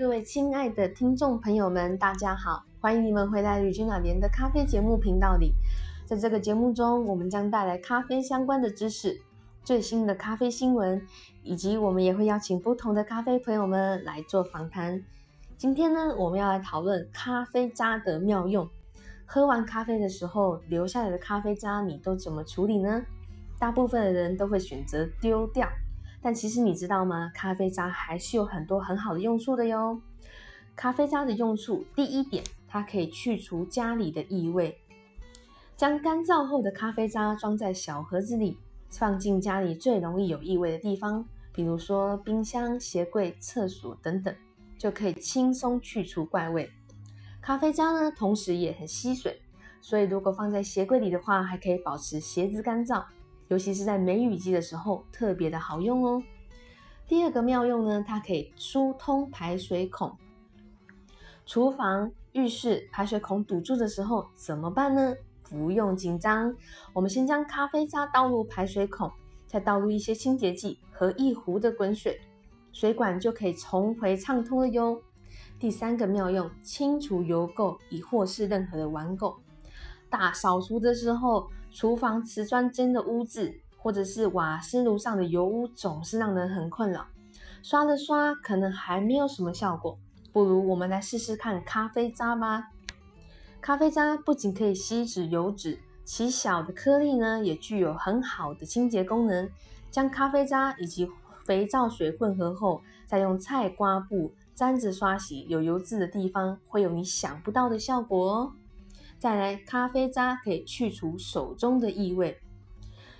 各位亲爱的听众朋友们，大家好，欢迎你们回来吕君老莲的咖啡节目频道里。在这个节目中，我们将带来咖啡相关的知识、最新的咖啡新闻，以及我们也会邀请不同的咖啡朋友们来做访谈。今天呢，我们要来讨论咖啡渣的妙用。喝完咖啡的时候留下来的咖啡渣，你都怎么处理呢？大部分的人都会选择丢掉。但其实你知道吗？咖啡渣还是有很多很好的用处的哟。咖啡渣的用处，第一点，它可以去除家里的异味。将干燥后的咖啡渣装在小盒子里，放进家里最容易有异味的地方，比如说冰箱、鞋柜、厕所等等，就可以轻松去除怪味。咖啡渣呢，同时也很吸水，所以如果放在鞋柜里的话，还可以保持鞋子干燥。尤其是在梅雨季的时候，特别的好用哦。第二个妙用呢，它可以疏通排水孔。厨房、浴室排水孔堵住的时候怎么办呢？不用紧张，我们先将咖啡渣倒入排水孔，再倒入一些清洁剂和一壶的滚水，水管就可以重回畅通了哟。第三个妙用，清除油垢，亦或是任何的顽垢。大扫除的时候，厨房瓷砖间的污渍，或者是瓦斯炉上的油污，总是让人很困扰。刷了刷，可能还没有什么效果，不如我们来试试看咖啡渣吧。咖啡渣不仅可以吸脂油脂，其小的颗粒呢，也具有很好的清洁功能。将咖啡渣以及肥皂水混合后，再用菜瓜布沾着刷洗有油渍的地方，会有你想不到的效果哦。再来，咖啡渣可以去除手中的异味。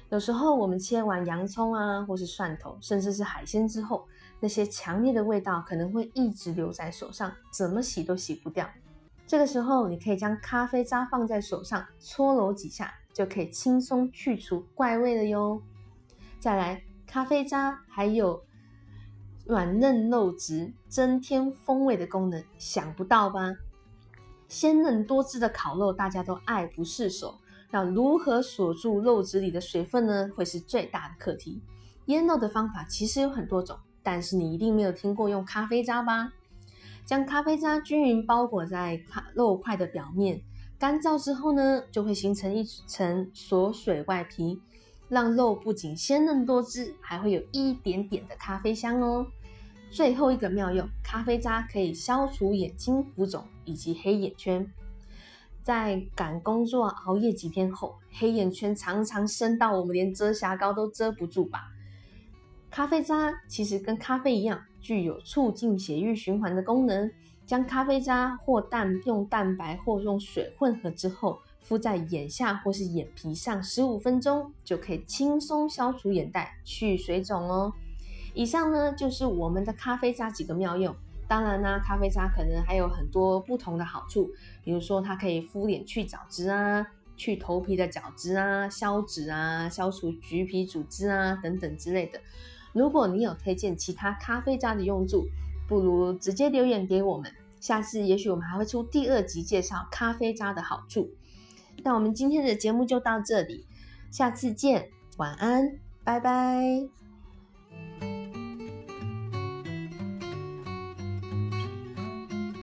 有时候我们切完洋葱啊，或是蒜头，甚至是海鲜之后，那些强烈的味道可能会一直留在手上，怎么洗都洗不掉。这个时候，你可以将咖啡渣放在手上，搓揉几下，就可以轻松去除怪味了哟。再来，咖啡渣还有软嫩肉质、增添风味的功能，想不到吧？鲜嫩多汁的烤肉，大家都爱不释手。那如何锁住肉质里的水分呢？会是最大的课题。腌肉的方法其实有很多种，但是你一定没有听过用咖啡渣吧？将咖啡渣均匀包裹在肉块的表面，干燥之后呢，就会形成一层锁水外皮，让肉不仅鲜嫩多汁，还会有一点点的咖啡香哦。最后一个妙用，咖啡渣可以消除眼睛浮肿以及黑眼圈。在赶工作熬夜几天后，黑眼圈常常深到我们连遮瑕膏都遮不住吧？咖啡渣其实跟咖啡一样，具有促进血液循环的功能。将咖啡渣或蛋用蛋白或用水混合之后，敷在眼下或是眼皮上十五分钟，就可以轻松消除眼袋、去水肿哦。以上呢就是我们的咖啡渣几个妙用。当然呢，咖啡渣可能还有很多不同的好处，比如说它可以敷脸去角质啊，去头皮的角质啊，消脂啊，消除橘皮组织啊等等之类的。如果你有推荐其他咖啡渣的用处，不如直接留言给我们，下次也许我们还会出第二集介绍咖啡渣的好处。那我们今天的节目就到这里，下次见，晚安，拜拜。